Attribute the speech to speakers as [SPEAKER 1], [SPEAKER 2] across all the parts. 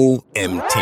[SPEAKER 1] OMT.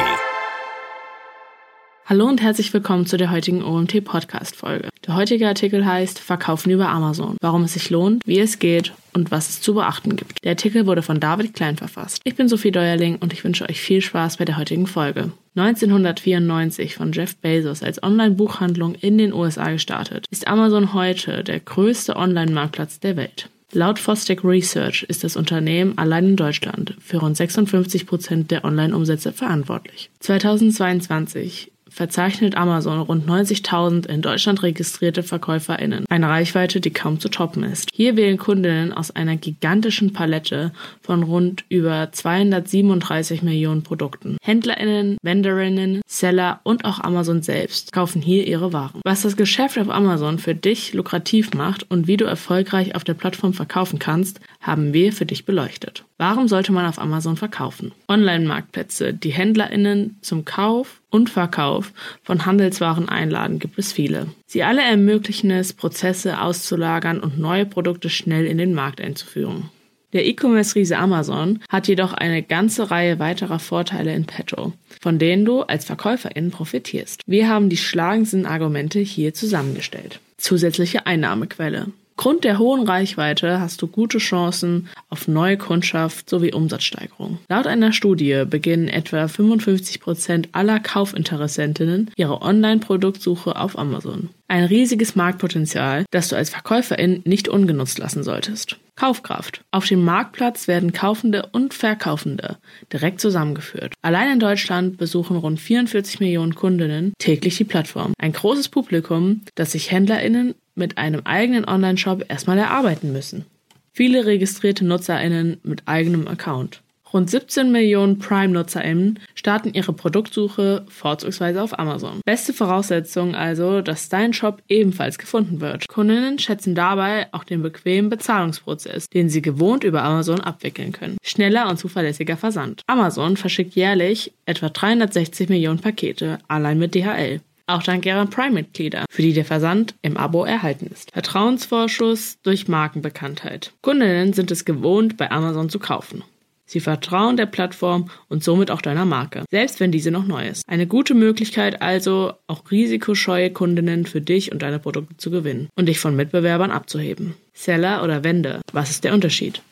[SPEAKER 2] Hallo und herzlich willkommen zu der heutigen OMT Podcast Folge. Der heutige Artikel heißt Verkaufen über Amazon. Warum es sich lohnt, wie es geht und was es zu beachten gibt. Der Artikel wurde von David Klein verfasst. Ich bin Sophie Deuerling und ich wünsche euch viel Spaß bei der heutigen Folge. 1994 von Jeff Bezos als Online-Buchhandlung in den USA gestartet, ist Amazon heute der größte Online-Marktplatz der Welt. Laut Fostec Research ist das Unternehmen allein in Deutschland für rund 56 Prozent der Online-Umsätze verantwortlich. 2022 verzeichnet Amazon rund 90.000 in Deutschland registrierte VerkäuferInnen. Eine Reichweite, die kaum zu toppen ist. Hier wählen Kundinnen aus einer gigantischen Palette von rund über 237 Millionen Produkten. HändlerInnen, VendorInnen, Seller und auch Amazon selbst kaufen hier ihre Waren. Was das Geschäft auf Amazon für dich lukrativ macht und wie du erfolgreich auf der Plattform verkaufen kannst, haben wir für dich beleuchtet. Warum sollte man auf Amazon verkaufen? Online-Marktplätze, die HändlerInnen zum Kauf und Verkauf von Handelswaren einladen, gibt es viele. Sie alle ermöglichen es, Prozesse auszulagern und neue Produkte schnell in den Markt einzuführen. Der E-Commerce-Riese Amazon hat jedoch eine ganze Reihe weiterer Vorteile in petto, von denen du als Verkäuferin profitierst. Wir haben die schlagendsten Argumente hier zusammengestellt. Zusätzliche Einnahmequelle. Aufgrund der hohen Reichweite hast du gute Chancen auf neue Kundschaft sowie Umsatzsteigerung. Laut einer Studie beginnen etwa 55 Prozent aller Kaufinteressentinnen ihre Online-Produktsuche auf Amazon. Ein riesiges Marktpotenzial, das du als Verkäuferin nicht ungenutzt lassen solltest. Kaufkraft. Auf dem Marktplatz werden Kaufende und Verkaufende direkt zusammengeführt. Allein in Deutschland besuchen rund 44 Millionen Kundinnen täglich die Plattform. Ein großes Publikum, das sich HändlerInnen mit einem eigenen Online-Shop erstmal erarbeiten müssen. Viele registrierte NutzerInnen mit eigenem Account. Rund 17 Millionen Prime-NutzerInnen starten ihre Produktsuche vorzugsweise auf Amazon. Beste Voraussetzung also, dass dein Shop ebenfalls gefunden wird. Kundinnen schätzen dabei auch den bequemen Bezahlungsprozess, den sie gewohnt über Amazon abwickeln können. Schneller und zuverlässiger Versand. Amazon verschickt jährlich etwa 360 Millionen Pakete, allein mit DHL auch dank ihrer Prime-Mitglieder, für die der Versand im Abo erhalten ist. Vertrauensvorschuss durch Markenbekanntheit. Kundinnen sind es gewohnt, bei Amazon zu kaufen. Sie vertrauen der Plattform und somit auch deiner Marke, selbst wenn diese noch neu ist. Eine gute Möglichkeit also, auch risikoscheue Kundinnen für dich und deine Produkte zu gewinnen und dich von Mitbewerbern abzuheben. Seller oder Wende, was ist der Unterschied?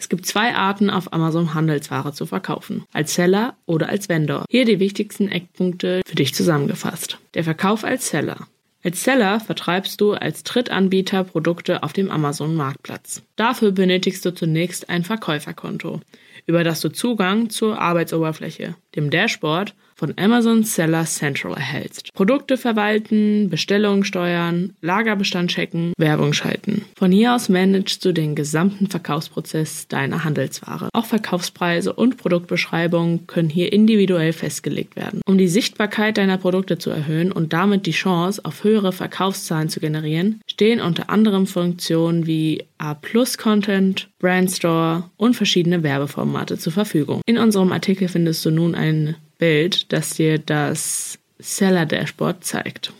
[SPEAKER 2] Es gibt zwei Arten, auf Amazon Handelsware zu verkaufen. Als Seller oder als Vendor. Hier die wichtigsten Eckpunkte für dich zusammengefasst. Der Verkauf als Seller. Als Seller vertreibst du als Drittanbieter Produkte auf dem Amazon-Marktplatz. Dafür benötigst du zunächst ein Verkäuferkonto, über das du Zugang zur Arbeitsoberfläche, dem Dashboard von Amazon Seller Central erhältst. Produkte verwalten, Bestellungen steuern, Lagerbestand checken, Werbung schalten. Von hier aus managst du den gesamten Verkaufsprozess deiner Handelsware. Auch Verkaufspreise und Produktbeschreibungen können hier individuell festgelegt werden. Um die Sichtbarkeit deiner Produkte zu erhöhen und damit die Chance auf höhere Verkaufszahlen zu generieren, stehen unter anderem Funktionen wie A-Plus-Content, Brandstore und verschiedene Werbeformate zur Verfügung. In unserem Artikel findest du nun ein Bild, das dir das Seller Dashboard zeigt.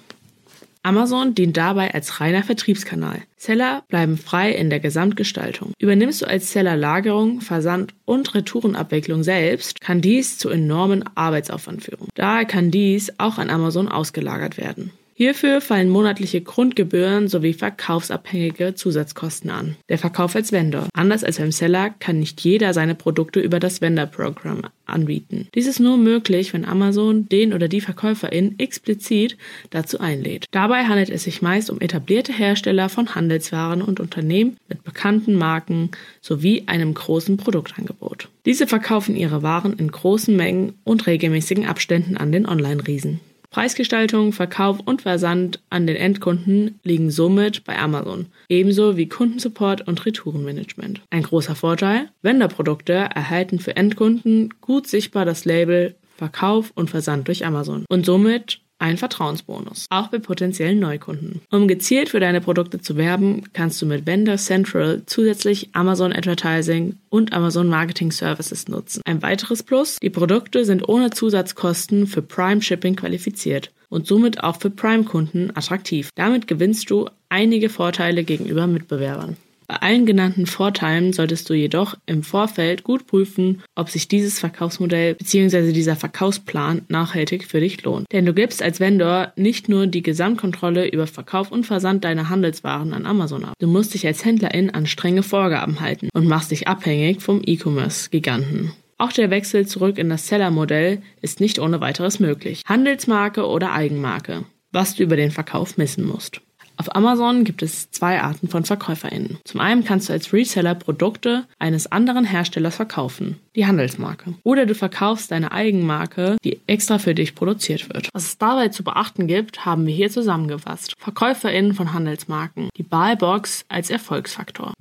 [SPEAKER 2] Amazon dient dabei als reiner Vertriebskanal. Seller bleiben frei in der Gesamtgestaltung. Übernimmst du als Seller Lagerung, Versand und Retourenabwicklung selbst, kann dies zu enormen Arbeitsaufwand führen. Daher kann dies auch an Amazon ausgelagert werden. Hierfür fallen monatliche Grundgebühren sowie verkaufsabhängige Zusatzkosten an. Der Verkauf als Vendor. Anders als beim Seller kann nicht jeder seine Produkte über das Vendor-Programm anbieten. Dies ist nur möglich, wenn Amazon den oder die Verkäuferin explizit dazu einlädt. Dabei handelt es sich meist um etablierte Hersteller von Handelswaren und Unternehmen mit bekannten Marken sowie einem großen Produktangebot. Diese verkaufen ihre Waren in großen Mengen und regelmäßigen Abständen an den Online-Riesen. Preisgestaltung, Verkauf und Versand an den Endkunden liegen somit bei Amazon, ebenso wie Kundensupport und Retourenmanagement. Ein großer Vorteil, Vendor-Produkte erhalten für Endkunden gut sichtbar das Label Verkauf und Versand durch Amazon und somit ein Vertrauensbonus, auch bei potenziellen Neukunden. Um gezielt für deine Produkte zu werben, kannst du mit Vendor Central zusätzlich Amazon Advertising und Amazon Marketing Services nutzen. Ein weiteres Plus, die Produkte sind ohne Zusatzkosten für Prime Shipping qualifiziert und somit auch für Prime-Kunden attraktiv. Damit gewinnst du einige Vorteile gegenüber Mitbewerbern. Bei allen genannten Vorteilen solltest du jedoch im Vorfeld gut prüfen, ob sich dieses Verkaufsmodell bzw. dieser Verkaufsplan nachhaltig für dich lohnt. Denn du gibst als Vendor nicht nur die Gesamtkontrolle über Verkauf und Versand deiner Handelswaren an Amazon ab. Du musst dich als Händlerin an strenge Vorgaben halten und machst dich abhängig vom E-Commerce-Giganten. Auch der Wechsel zurück in das Seller-Modell ist nicht ohne weiteres möglich. Handelsmarke oder Eigenmarke. Was du über den Verkauf missen musst. Auf Amazon gibt es zwei Arten von VerkäuferInnen. Zum einen kannst du als Reseller Produkte eines anderen Herstellers verkaufen, die Handelsmarke. Oder du verkaufst deine Eigenmarke, die extra für dich produziert wird. Was es dabei zu beachten gibt, haben wir hier zusammengefasst. VerkäuferInnen von Handelsmarken. Die Buybox als Erfolgsfaktor.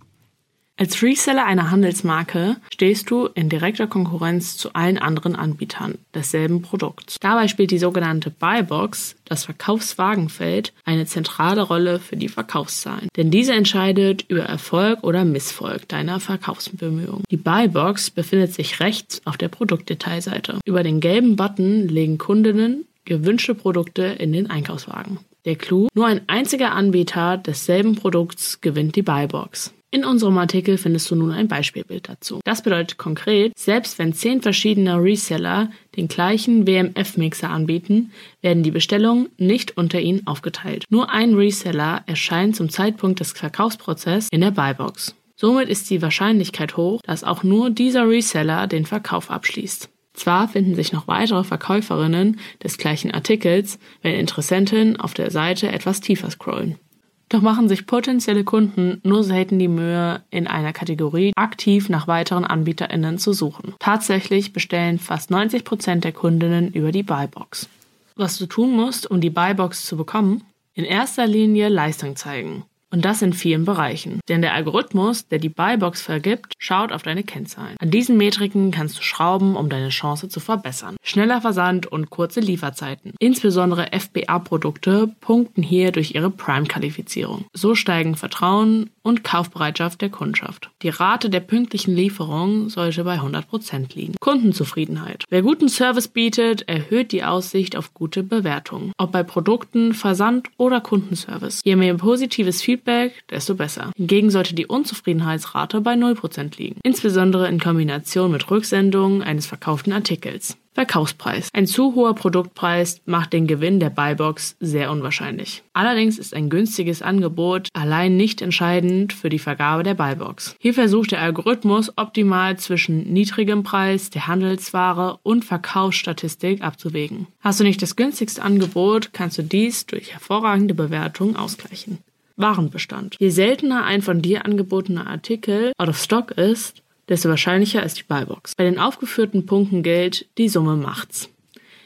[SPEAKER 2] Als Reseller einer Handelsmarke stehst du in direkter Konkurrenz zu allen anderen Anbietern desselben Produkts. Dabei spielt die sogenannte Buybox, das Verkaufswagenfeld, eine zentrale Rolle für die Verkaufszahlen. Denn diese entscheidet über Erfolg oder Misserfolg deiner Verkaufsbemühungen. Die Buybox befindet sich rechts auf der Produktdetailseite. Über den gelben Button legen Kundinnen gewünschte Produkte in den Einkaufswagen. Der Clou, nur ein einziger Anbieter desselben Produkts gewinnt die Buybox. In unserem Artikel findest du nun ein Beispielbild dazu. Das bedeutet konkret, selbst wenn zehn verschiedene Reseller den gleichen WMF-Mixer anbieten, werden die Bestellungen nicht unter ihnen aufgeteilt. Nur ein Reseller erscheint zum Zeitpunkt des Verkaufsprozesses in der Buybox. Somit ist die Wahrscheinlichkeit hoch, dass auch nur dieser Reseller den Verkauf abschließt. Zwar finden sich noch weitere Verkäuferinnen des gleichen Artikels, wenn Interessenten auf der Seite etwas tiefer scrollen. Doch machen sich potenzielle Kunden nur selten die Mühe, in einer Kategorie aktiv nach weiteren AnbieterInnen zu suchen. Tatsächlich bestellen fast 90 Prozent der Kundinnen über die Buybox. Was du tun musst, um die Buybox zu bekommen? In erster Linie Leistung zeigen. Und das in vielen Bereichen. Denn der Algorithmus, der die Buybox vergibt, schaut auf deine Kennzahlen. An diesen Metriken kannst du schrauben, um deine Chance zu verbessern. Schneller Versand und kurze Lieferzeiten. Insbesondere FBA-Produkte punkten hier durch ihre Prime-Qualifizierung. So steigen Vertrauen und Kaufbereitschaft der Kundschaft. Die Rate der pünktlichen Lieferung sollte bei 100% liegen. Kundenzufriedenheit. Wer guten Service bietet, erhöht die Aussicht auf gute Bewertungen. Ob bei Produkten, Versand oder Kundenservice. Je mehr positives Feedback desto besser. Hingegen sollte die Unzufriedenheitsrate bei 0% liegen, insbesondere in Kombination mit Rücksendungen eines verkauften Artikels. Verkaufspreis. Ein zu hoher Produktpreis macht den Gewinn der Buybox sehr unwahrscheinlich. Allerdings ist ein günstiges Angebot allein nicht entscheidend für die Vergabe der Buybox. Hier versucht der Algorithmus optimal zwischen niedrigem Preis der Handelsware und Verkaufsstatistik abzuwägen. Hast du nicht das günstigste Angebot, kannst du dies durch hervorragende Bewertungen ausgleichen. Warenbestand. Je seltener ein von dir angebotener Artikel out of stock ist, desto wahrscheinlicher ist die Buybox. Bei den aufgeführten Punkten gilt, die Summe macht's.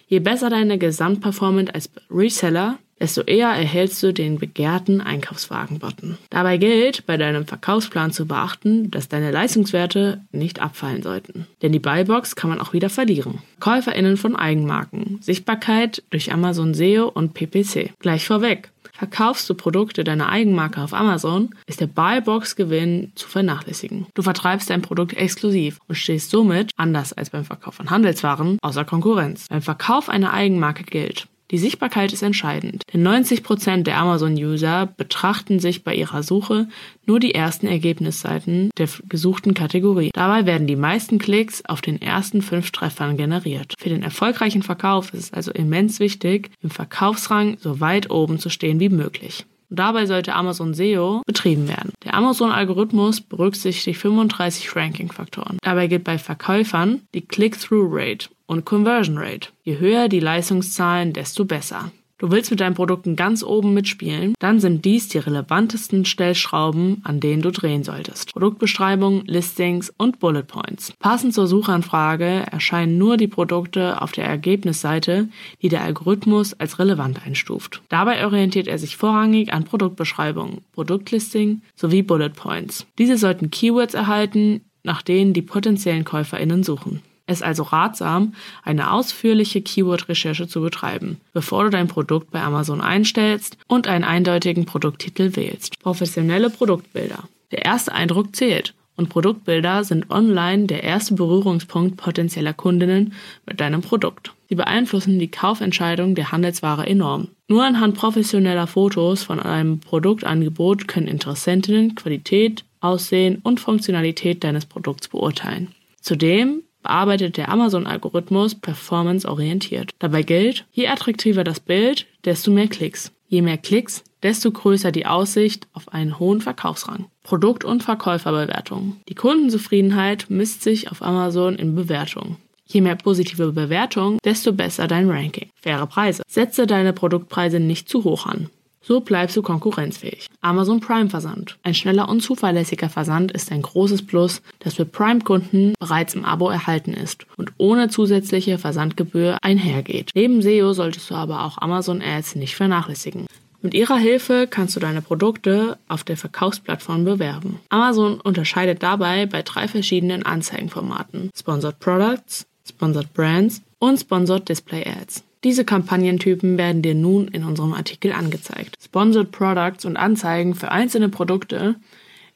[SPEAKER 2] Je besser deine Gesamtperformance als Reseller, desto eher erhältst du den begehrten Einkaufswagen-Button. Dabei gilt, bei deinem Verkaufsplan zu beachten, dass deine Leistungswerte nicht abfallen sollten. Denn die Buybox kann man auch wieder verlieren. KäuferInnen von Eigenmarken. Sichtbarkeit durch Amazon SEO und PPC. Gleich vorweg. Verkaufst du Produkte deiner Eigenmarke auf Amazon, ist der Buybox-Gewinn zu vernachlässigen. Du vertreibst dein Produkt exklusiv und stehst somit, anders als beim Verkauf von Handelswaren, außer Konkurrenz. Beim Verkauf einer Eigenmarke gilt, die Sichtbarkeit ist entscheidend, denn 90% der Amazon-User betrachten sich bei ihrer Suche nur die ersten Ergebnisseiten der gesuchten Kategorie. Dabei werden die meisten Klicks auf den ersten fünf Treffern generiert. Für den erfolgreichen Verkauf ist es also immens wichtig, im Verkaufsrang so weit oben zu stehen wie möglich. Dabei sollte Amazon SEO betrieben werden. Der Amazon-Algorithmus berücksichtigt 35 Ranking-Faktoren. Dabei gilt bei Verkäufern die Click-Through-Rate und Conversion Rate. Je höher die Leistungszahlen, desto besser. Du willst mit deinen Produkten ganz oben mitspielen, dann sind dies die relevantesten Stellschrauben, an denen du drehen solltest. Produktbeschreibung, Listings und Bullet Points. Passend zur Suchanfrage erscheinen nur die Produkte auf der Ergebnisseite, die der Algorithmus als relevant einstuft. Dabei orientiert er sich vorrangig an Produktbeschreibung, Produktlisting sowie Bullet Points. Diese sollten Keywords erhalten, nach denen die potenziellen KäuferInnen suchen. Es ist also ratsam, eine ausführliche Keyword-Recherche zu betreiben, bevor du dein Produkt bei Amazon einstellst und einen eindeutigen Produkttitel wählst. Professionelle Produktbilder. Der erste Eindruck zählt und Produktbilder sind online der erste Berührungspunkt potenzieller Kundinnen mit deinem Produkt. Sie beeinflussen die Kaufentscheidung der Handelsware enorm. Nur anhand professioneller Fotos von einem Produktangebot können Interessentinnen Qualität, Aussehen und Funktionalität deines Produkts beurteilen. Zudem bearbeitet der Amazon-Algorithmus performance-orientiert. Dabei gilt, je attraktiver das Bild, desto mehr Klicks. Je mehr Klicks, desto größer die Aussicht auf einen hohen Verkaufsrang. Produkt- und Verkäuferbewertung. Die Kundenzufriedenheit misst sich auf Amazon in Bewertungen. Je mehr positive Bewertungen, desto besser dein Ranking. Faire Preise. Setze deine Produktpreise nicht zu hoch an. So bleibst du konkurrenzfähig. Amazon Prime Versand. Ein schneller und zuverlässiger Versand ist ein großes Plus, das für Prime-Kunden bereits im Abo erhalten ist und ohne zusätzliche Versandgebühr einhergeht. Neben SEO solltest du aber auch Amazon Ads nicht vernachlässigen. Mit ihrer Hilfe kannst du deine Produkte auf der Verkaufsplattform bewerben. Amazon unterscheidet dabei bei drei verschiedenen Anzeigenformaten. Sponsored Products, Sponsored Brands und Sponsored Display Ads. Diese Kampagnentypen werden dir nun in unserem Artikel angezeigt. Sponsored Products und Anzeigen für einzelne Produkte,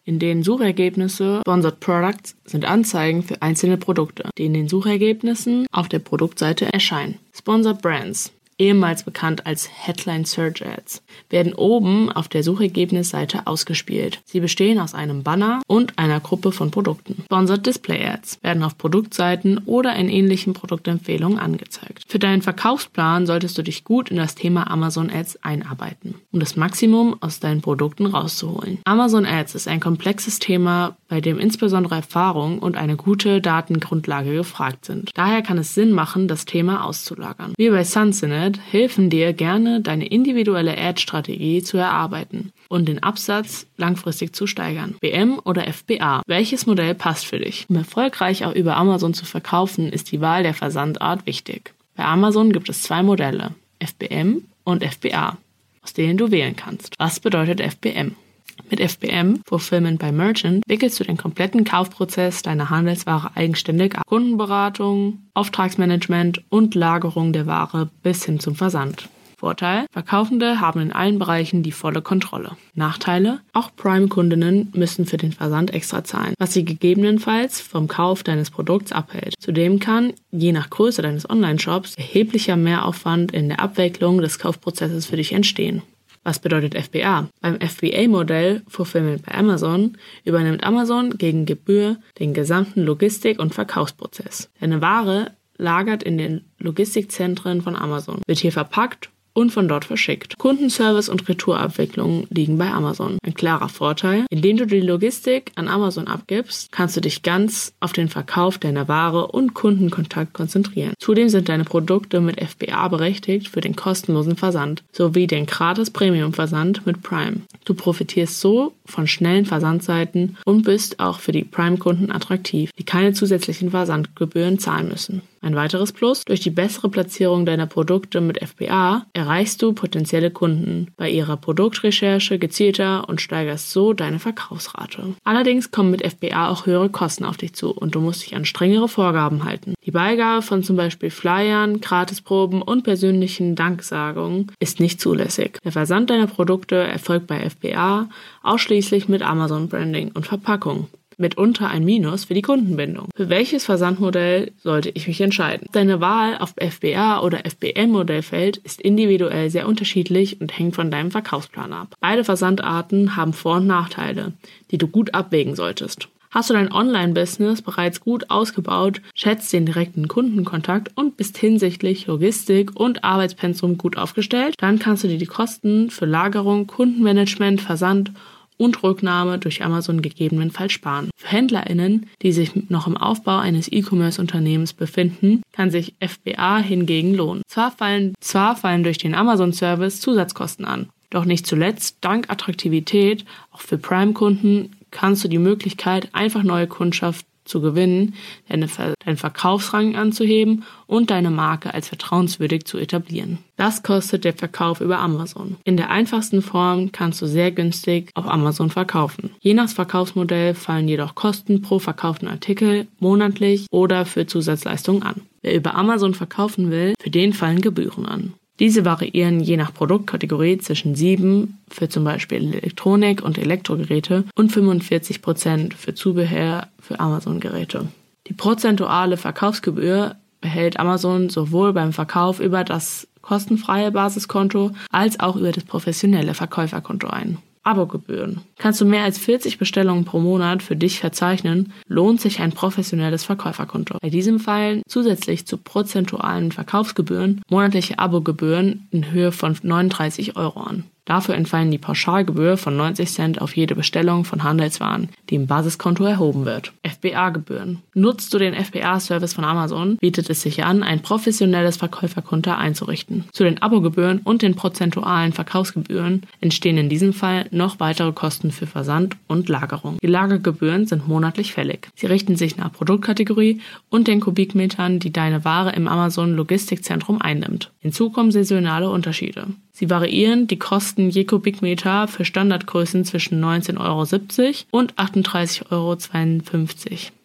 [SPEAKER 2] in denen Suchergebnisse Sponsored Products sind Anzeigen für einzelne Produkte, die in den Suchergebnissen auf der Produktseite erscheinen. Sponsored Brands ehemals bekannt als Headline Search Ads, werden oben auf der Suchergebnisseite ausgespielt. Sie bestehen aus einem Banner und einer Gruppe von Produkten. Sponsored Display Ads werden auf Produktseiten oder in ähnlichen Produktempfehlungen angezeigt. Für deinen Verkaufsplan solltest du dich gut in das Thema Amazon Ads einarbeiten, um das Maximum aus deinen Produkten rauszuholen. Amazon Ads ist ein komplexes Thema, bei dem insbesondere Erfahrung und eine gute Datengrundlage gefragt sind. Daher kann es Sinn machen, das Thema auszulagern. Wie bei Sunsinet Internet helfen dir gerne, deine individuelle Ad-Strategie zu erarbeiten und den Absatz langfristig zu steigern. BM oder FBA. Welches Modell passt für dich? Um erfolgreich auch über Amazon zu verkaufen, ist die Wahl der Versandart wichtig. Bei Amazon gibt es zwei Modelle, FBM und FBA, aus denen du wählen kannst. Was bedeutet FBM? Mit FBM, Fulfillment by Merchant, wickelst du den kompletten Kaufprozess deiner Handelsware eigenständig ab. Kundenberatung, Auftragsmanagement und Lagerung der Ware bis hin zum Versand. Vorteil, Verkaufende haben in allen Bereichen die volle Kontrolle. Nachteile, auch Prime-Kundinnen müssen für den Versand extra zahlen, was sie gegebenenfalls vom Kauf deines Produkts abhält. Zudem kann, je nach Größe deines Online-Shops, erheblicher Mehraufwand in der Abwicklung des Kaufprozesses für dich entstehen. Was bedeutet FBA? Beim FBA-Modell Fulfillment bei Amazon übernimmt Amazon gegen Gebühr den gesamten Logistik- und Verkaufsprozess. Deine Ware lagert in den Logistikzentren von Amazon, wird hier verpackt und von dort verschickt. Kundenservice und Retourabwicklung liegen bei Amazon. Ein klarer Vorteil, indem du die Logistik an Amazon abgibst, kannst du dich ganz auf den Verkauf deiner Ware und Kundenkontakt konzentrieren. Zudem sind deine Produkte mit FBA berechtigt für den kostenlosen Versand sowie den gratis Premium Versand mit Prime. Du profitierst so von schnellen Versandseiten und bist auch für die Prime-Kunden attraktiv, die keine zusätzlichen Versandgebühren zahlen müssen. Ein weiteres Plus, durch die bessere Platzierung deiner Produkte mit FBA erreichst du potenzielle Kunden bei ihrer Produktrecherche gezielter und steigerst so deine Verkaufsrate. Allerdings kommen mit FBA auch höhere Kosten auf dich zu und du musst dich an strengere Vorgaben halten. Die Beigabe von zum Beispiel Flyern, Gratisproben und persönlichen Danksagungen ist nicht zulässig. Der Versand deiner Produkte erfolgt bei FBA ausschließlich mit Amazon Branding und Verpackung mitunter ein Minus für die Kundenbindung. Für welches Versandmodell sollte ich mich entscheiden? Deine Wahl auf FBA oder FBM-Modellfeld ist individuell sehr unterschiedlich und hängt von deinem Verkaufsplan ab. Beide Versandarten haben Vor- und Nachteile, die du gut abwägen solltest. Hast du dein Online-Business bereits gut ausgebaut, schätzt den direkten Kundenkontakt und bist hinsichtlich Logistik und Arbeitspensum gut aufgestellt, dann kannst du dir die Kosten für Lagerung, Kundenmanagement, Versand und Rücknahme durch Amazon gegebenenfalls sparen. Für HändlerInnen, die sich noch im Aufbau eines E-Commerce-Unternehmens befinden, kann sich FBA hingegen lohnen. Zwar fallen, zwar fallen durch den Amazon-Service Zusatzkosten an, doch nicht zuletzt, dank Attraktivität, auch für Prime-Kunden, kannst du die Möglichkeit, einfach neue Kundschaft zu gewinnen, deine, deinen Verkaufsrang anzuheben und deine Marke als vertrauenswürdig zu etablieren. Das kostet der Verkauf über Amazon. In der einfachsten Form kannst du sehr günstig auf Amazon verkaufen. Je nach Verkaufsmodell fallen jedoch Kosten pro verkauften Artikel monatlich oder für Zusatzleistungen an. Wer über Amazon verkaufen will, für den fallen Gebühren an. Diese variieren je nach Produktkategorie zwischen 7 für zum Beispiel Elektronik und Elektrogeräte und 45 Prozent für Zubehör für Amazon-Geräte. Die prozentuale Verkaufsgebühr behält Amazon sowohl beim Verkauf über das kostenfreie Basiskonto als auch über das professionelle Verkäuferkonto ein. Abogebühren. Kannst du mehr als 40 Bestellungen pro Monat für dich verzeichnen, lohnt sich ein professionelles Verkäuferkonto. Bei diesem fallen zusätzlich zu prozentualen Verkaufsgebühren monatliche Abogebühren in Höhe von 39 Euro an. Dafür entfallen die Pauschalgebühr von 90 Cent auf jede Bestellung von Handelswaren, die im Basiskonto erhoben wird. FBA-Gebühren. Nutzt du den FBA-Service von Amazon, bietet es sich an, ein professionelles Verkäuferkonto einzurichten. Zu den Abogebühren und den prozentualen Verkaufsgebühren entstehen in diesem Fall noch weitere Kosten für Versand und Lagerung. Die Lagergebühren sind monatlich fällig. Sie richten sich nach Produktkategorie und den Kubikmetern, die deine Ware im Amazon Logistikzentrum einnimmt. Hinzu kommen saisonale Unterschiede. Sie variieren die Kosten je Kubikmeter für Standardgrößen zwischen 19,70 Euro und 38,52 Euro.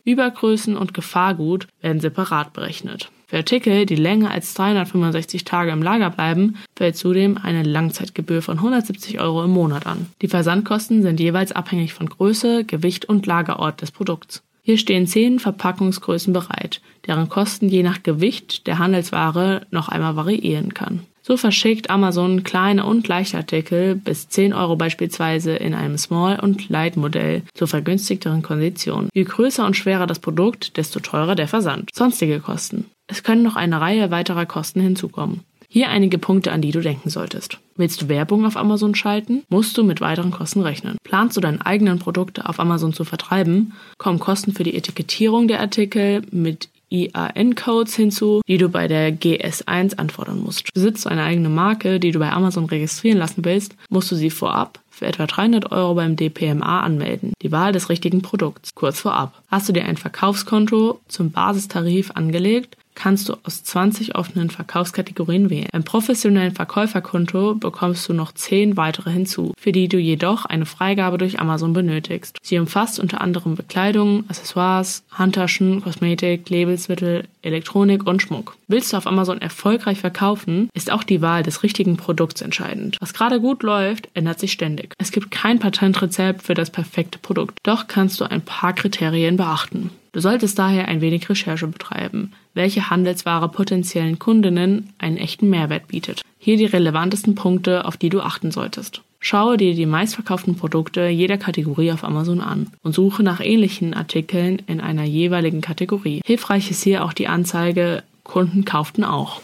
[SPEAKER 2] Übergrößen und Gefahrgut werden separat berechnet. Für Artikel, die länger als 365 Tage im Lager bleiben, fällt zudem eine Langzeitgebühr von 170 Euro im Monat an. Die Versandkosten sind jeweils abhängig von Größe, Gewicht und Lagerort des Produkts. Hier stehen zehn Verpackungsgrößen bereit, deren Kosten je nach Gewicht der Handelsware noch einmal variieren kann. So verschickt Amazon kleine und leichte Artikel bis 10 Euro beispielsweise in einem Small- und Light-Modell zu vergünstigteren Konditionen. Je größer und schwerer das Produkt, desto teurer der Versand. Sonstige Kosten. Es können noch eine Reihe weiterer Kosten hinzukommen. Hier einige Punkte, an die du denken solltest. Willst du Werbung auf Amazon schalten, musst du mit weiteren Kosten rechnen. Planst du deine eigenen Produkte auf Amazon zu vertreiben, kommen Kosten für die Etikettierung der Artikel mit IAN-Codes hinzu, die du bei der GS1 anfordern musst. Besitzt du eine eigene Marke, die du bei Amazon registrieren lassen willst, musst du sie vorab für etwa 300 Euro beim DPMA anmelden. Die Wahl des richtigen Produkts. Kurz vorab. Hast du dir ein Verkaufskonto zum Basistarif angelegt, kannst du aus 20 offenen Verkaufskategorien wählen. Beim professionellen Verkäuferkonto bekommst du noch 10 weitere hinzu, für die du jedoch eine Freigabe durch Amazon benötigst. Sie umfasst unter anderem Bekleidung, Accessoires, Handtaschen, Kosmetik, Lebensmittel, Elektronik und Schmuck. Willst du auf Amazon erfolgreich verkaufen, ist auch die Wahl des richtigen Produkts entscheidend. Was gerade gut läuft, ändert sich ständig. Es gibt kein Patentrezept für das perfekte Produkt, doch kannst du ein paar Kriterien beachten. Du solltest daher ein wenig Recherche betreiben, welche Handelsware potenziellen Kundinnen einen echten Mehrwert bietet. Hier die relevantesten Punkte, auf die du achten solltest. Schaue dir die meistverkauften Produkte jeder Kategorie auf Amazon an und suche nach ähnlichen Artikeln in einer jeweiligen Kategorie. Hilfreich ist hier auch die Anzeige Kunden kauften auch.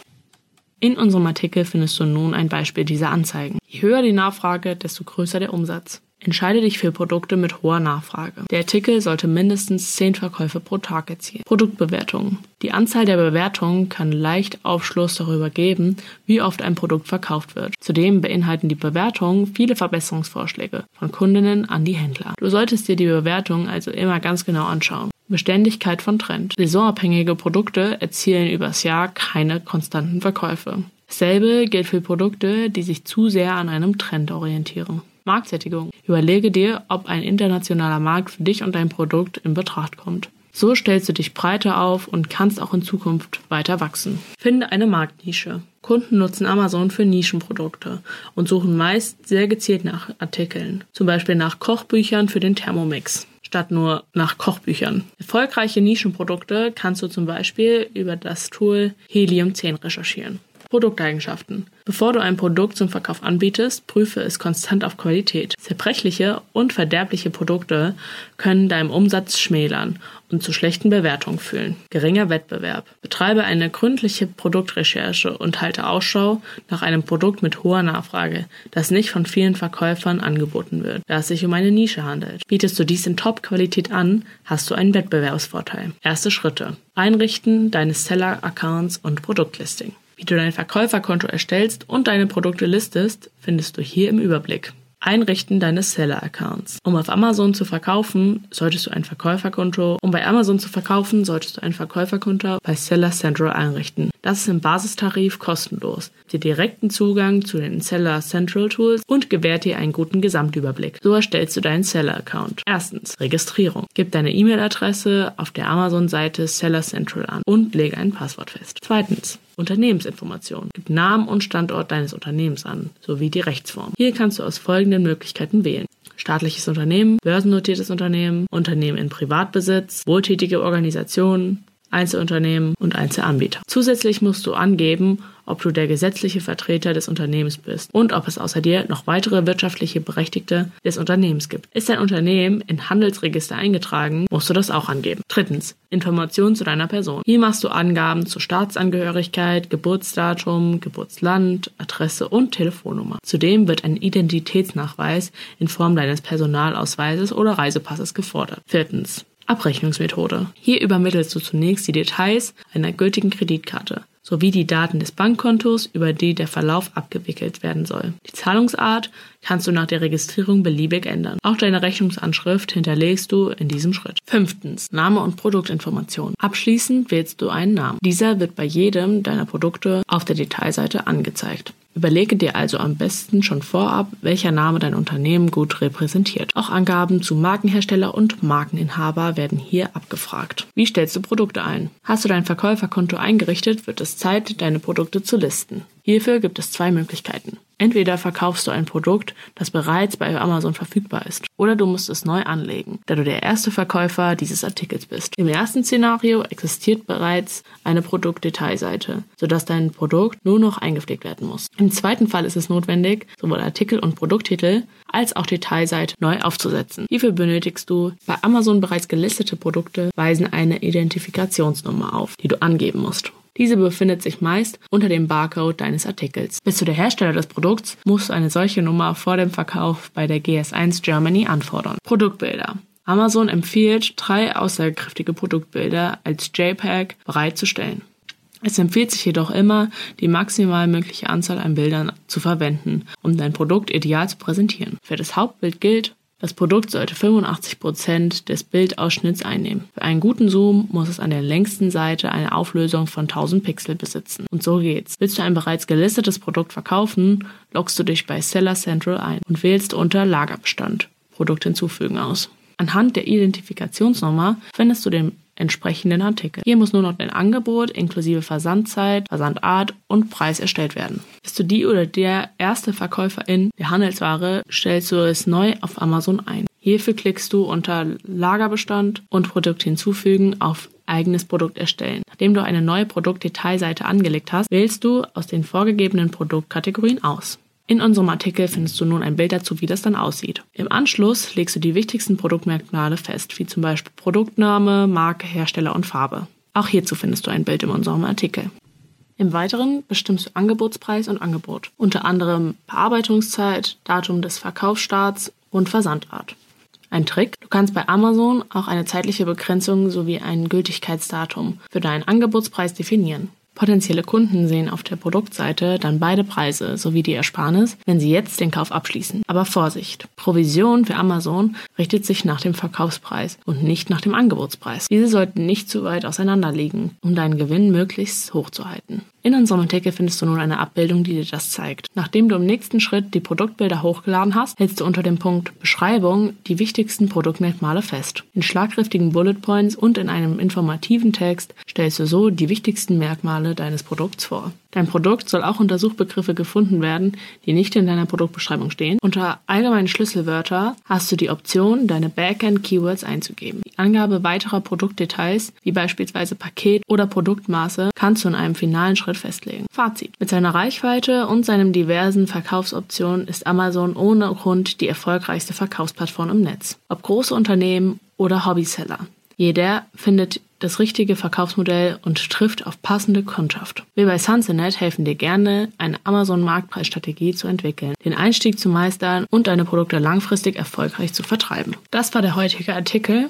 [SPEAKER 2] In unserem Artikel findest du nun ein Beispiel dieser Anzeigen. Je höher die Nachfrage, desto größer der Umsatz. Entscheide dich für Produkte mit hoher Nachfrage. Der Artikel sollte mindestens 10 Verkäufe pro Tag erzielen. Produktbewertungen. Die Anzahl der Bewertungen kann leicht Aufschluss darüber geben, wie oft ein Produkt verkauft wird. Zudem beinhalten die Bewertungen viele Verbesserungsvorschläge von Kundinnen an die Händler. Du solltest dir die Bewertungen also immer ganz genau anschauen. Beständigkeit von Trend. Saisonabhängige Produkte erzielen übers Jahr keine konstanten Verkäufe. Dasselbe gilt für Produkte, die sich zu sehr an einem Trend orientieren. Marktsättigung. Überlege dir, ob ein internationaler Markt für dich und dein Produkt in Betracht kommt. So stellst du dich breiter auf und kannst auch in Zukunft weiter wachsen. Finde eine Marktnische. Kunden nutzen Amazon für Nischenprodukte und suchen meist sehr gezielt nach Artikeln, zum Beispiel nach Kochbüchern für den Thermomix statt nur nach Kochbüchern. Erfolgreiche Nischenprodukte kannst du zum Beispiel über das Tool Helium 10 recherchieren. Produkteigenschaften. Bevor du ein Produkt zum Verkauf anbietest, prüfe es konstant auf Qualität. Zerbrechliche und verderbliche Produkte können deinem Umsatz schmälern und zu schlechten Bewertungen führen. Geringer Wettbewerb. Betreibe eine gründliche Produktrecherche und halte Ausschau nach einem Produkt mit hoher Nachfrage, das nicht von vielen Verkäufern angeboten wird, da es sich um eine Nische handelt. Bietest du dies in Top-Qualität an, hast du einen Wettbewerbsvorteil. Erste Schritte. Einrichten deines Seller-Accounts und Produktlisting. Wie du dein Verkäuferkonto erstellst und deine Produkte listest, findest du hier im Überblick. Einrichten deines Seller-Accounts. Um auf Amazon zu verkaufen, solltest du ein Verkäuferkonto. Um bei Amazon zu verkaufen, solltest du ein Verkäuferkonto bei Seller Central einrichten. Das ist im Basistarif kostenlos, dir direkten Zugang zu den Seller Central Tools und gewährt dir einen guten Gesamtüberblick. So erstellst du deinen Seller-Account. Erstens, Registrierung. Gib deine E-Mail-Adresse auf der Amazon-Seite Seller Central an und lege ein Passwort fest. Zweitens, Unternehmensinformationen. Gib Namen und Standort deines Unternehmens an, sowie die Rechtsform. Hier kannst du aus folgenden Möglichkeiten wählen. Staatliches Unternehmen, börsennotiertes Unternehmen, Unternehmen in Privatbesitz, wohltätige Organisationen, Einzelunternehmen und Einzelanbieter. Zusätzlich musst du angeben, ob du der gesetzliche Vertreter des Unternehmens bist und ob es außer dir noch weitere wirtschaftliche Berechtigte des Unternehmens gibt. Ist dein Unternehmen in Handelsregister eingetragen, musst du das auch angeben. Drittens, Informationen zu deiner Person. Hier machst du Angaben zu Staatsangehörigkeit, Geburtsdatum, Geburtsland, Adresse und Telefonnummer. Zudem wird ein Identitätsnachweis in Form deines Personalausweises oder Reisepasses gefordert. Viertens, Abrechnungsmethode. Hier übermittelst du zunächst die Details einer gültigen Kreditkarte sowie die Daten des Bankkontos, über die der Verlauf abgewickelt werden soll. Die Zahlungsart kannst du nach der Registrierung beliebig ändern. Auch deine Rechnungsanschrift hinterlegst du in diesem Schritt. Fünftens. Name und Produktinformation. Abschließend wählst du einen Namen. Dieser wird bei jedem deiner Produkte auf der Detailseite angezeigt. Überlege dir also am besten schon vorab, welcher Name dein Unternehmen gut repräsentiert. Auch Angaben zu Markenhersteller und Markeninhaber werden hier abgefragt. Wie stellst du Produkte ein? Hast du dein Verkäuferkonto eingerichtet, wird es Zeit, deine Produkte zu listen. Hierfür gibt es zwei Möglichkeiten. Entweder verkaufst du ein Produkt, das bereits bei Amazon verfügbar ist, oder du musst es neu anlegen, da du der erste Verkäufer dieses Artikels bist. Im ersten Szenario existiert bereits eine Produktdetailseite, sodass dein Produkt nur noch eingepflegt werden muss. Im zweiten Fall ist es notwendig, sowohl Artikel und Produkttitel als auch Detailseite neu aufzusetzen. Hierfür benötigst du bei Amazon bereits gelistete Produkte, weisen eine Identifikationsnummer auf, die du angeben musst. Diese befindet sich meist unter dem Barcode deines Artikels. Bist du der Hersteller des Produkts, musst du eine solche Nummer vor dem Verkauf bei der GS1 Germany anfordern. Produktbilder. Amazon empfiehlt, drei aussagekräftige Produktbilder als JPEG bereitzustellen. Es empfiehlt sich jedoch immer, die maximal mögliche Anzahl an Bildern zu verwenden, um dein Produkt ideal zu präsentieren. Für das Hauptbild gilt, das Produkt sollte 85% des Bildausschnitts einnehmen. Für einen guten Zoom muss es an der längsten Seite eine Auflösung von 1000 Pixel besitzen. Und so geht's. Willst du ein bereits gelistetes Produkt verkaufen, loggst du dich bei Seller Central ein und wählst unter Lagerbestand Produkt hinzufügen aus. Anhand der Identifikationsnummer findest du den entsprechenden Artikel. Hier muss nur noch dein Angebot inklusive Versandzeit, Versandart und Preis erstellt werden. Bist du die oder der erste Verkäuferin der Handelsware, stellst du es neu auf Amazon ein. Hierfür klickst du unter Lagerbestand und Produkt hinzufügen auf eigenes Produkt erstellen. Nachdem du eine neue Produktdetailseite angelegt hast, wählst du aus den vorgegebenen Produktkategorien aus. In unserem Artikel findest du nun ein Bild dazu, wie das dann aussieht. Im Anschluss legst du die wichtigsten Produktmerkmale fest, wie zum Beispiel Produktname, Marke, Hersteller und Farbe. Auch hierzu findest du ein Bild in unserem Artikel. Im Weiteren bestimmst du Angebotspreis und Angebot, unter anderem Bearbeitungszeit, Datum des Verkaufsstarts und Versandart. Ein Trick, du kannst bei Amazon auch eine zeitliche Begrenzung sowie ein Gültigkeitsdatum für deinen Angebotspreis definieren. Potenzielle Kunden sehen auf der Produktseite dann beide Preise sowie die Ersparnis, wenn sie jetzt den Kauf abschließen. Aber Vorsicht! Provision für Amazon richtet sich nach dem Verkaufspreis und nicht nach dem Angebotspreis. Diese sollten nicht zu weit auseinander liegen, um deinen Gewinn möglichst hoch zu halten. In unserem Artikel findest du nun eine Abbildung, die dir das zeigt. Nachdem du im nächsten Schritt die Produktbilder hochgeladen hast, hältst du unter dem Punkt Beschreibung die wichtigsten Produktmerkmale fest. In schlagkräftigen Bullet Points und in einem informativen Text stellst du so die wichtigsten Merkmale deines Produkts vor. Dein Produkt soll auch unter Suchbegriffe gefunden werden, die nicht in deiner Produktbeschreibung stehen. Unter allgemeinen Schlüsselwörter hast du die Option, deine Backend-Keywords einzugeben. Die Angabe weiterer Produktdetails, wie beispielsweise Paket oder Produktmaße, kannst du in einem finalen Schritt festlegen. Fazit. Mit seiner Reichweite und seinen diversen Verkaufsoptionen ist Amazon ohne Grund die erfolgreichste Verkaufsplattform im Netz. Ob große Unternehmen oder Hobbyseller. Jeder findet das richtige Verkaufsmodell und trifft auf passende Kundschaft. Wir bei Sunsenet helfen dir gerne, eine Amazon-Marktpreisstrategie zu entwickeln, den Einstieg zu meistern und deine Produkte langfristig erfolgreich zu vertreiben. Das war der heutige Artikel.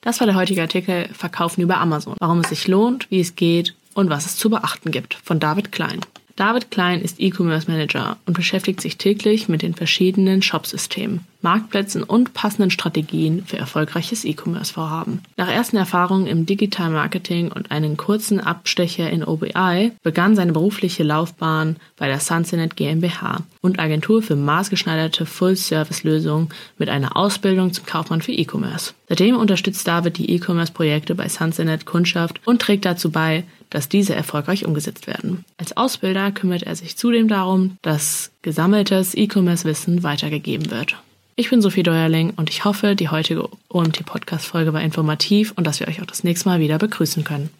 [SPEAKER 2] Das war der heutige Artikel Verkaufen über Amazon. Warum es sich lohnt, wie es geht und was es zu beachten gibt von David Klein. David Klein ist E-Commerce Manager und beschäftigt sich täglich mit den verschiedenen Shopsystemen, Marktplätzen und passenden Strategien für erfolgreiches E-Commerce-Vorhaben. Nach ersten Erfahrungen im Digital Marketing und einen kurzen Abstecher in OBI begann seine berufliche Laufbahn bei der Sunsenet GmbH und Agentur für maßgeschneiderte Full-Service-Lösungen mit einer Ausbildung zum Kaufmann für E-Commerce. Seitdem unterstützt David die E-Commerce-Projekte bei Sunsenet Kundschaft und trägt dazu bei, dass diese erfolgreich umgesetzt werden. Als Ausbilder kümmert er sich zudem darum, dass gesammeltes E-Commerce-Wissen weitergegeben wird. Ich bin Sophie Deuerling und ich hoffe, die heutige OMT-Podcast-Folge war informativ und dass wir euch auch das nächste Mal wieder begrüßen können.